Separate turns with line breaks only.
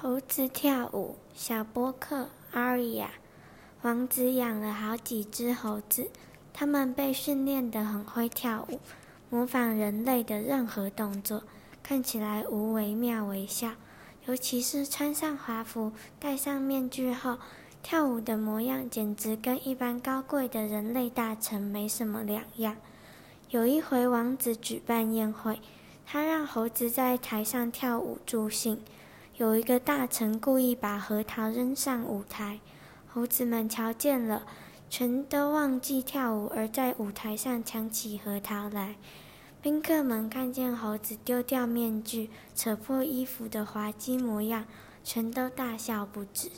猴子跳舞，小波克阿瑞亚。王子养了好几只猴子，它们被训练得很会跳舞，模仿人类的任何动作，看起来无惟妙惟肖。尤其是穿上华服、戴上面具后，跳舞的模样简直跟一般高贵的人类大臣没什么两样。有一回，王子举办宴会，他让猴子在台上跳舞助兴。有一个大臣故意把核桃扔上舞台，猴子们瞧见了，全都忘记跳舞，而在舞台上抢起核桃来。宾客们看见猴子丢掉面具、扯破衣服的滑稽模样，全都大笑不止。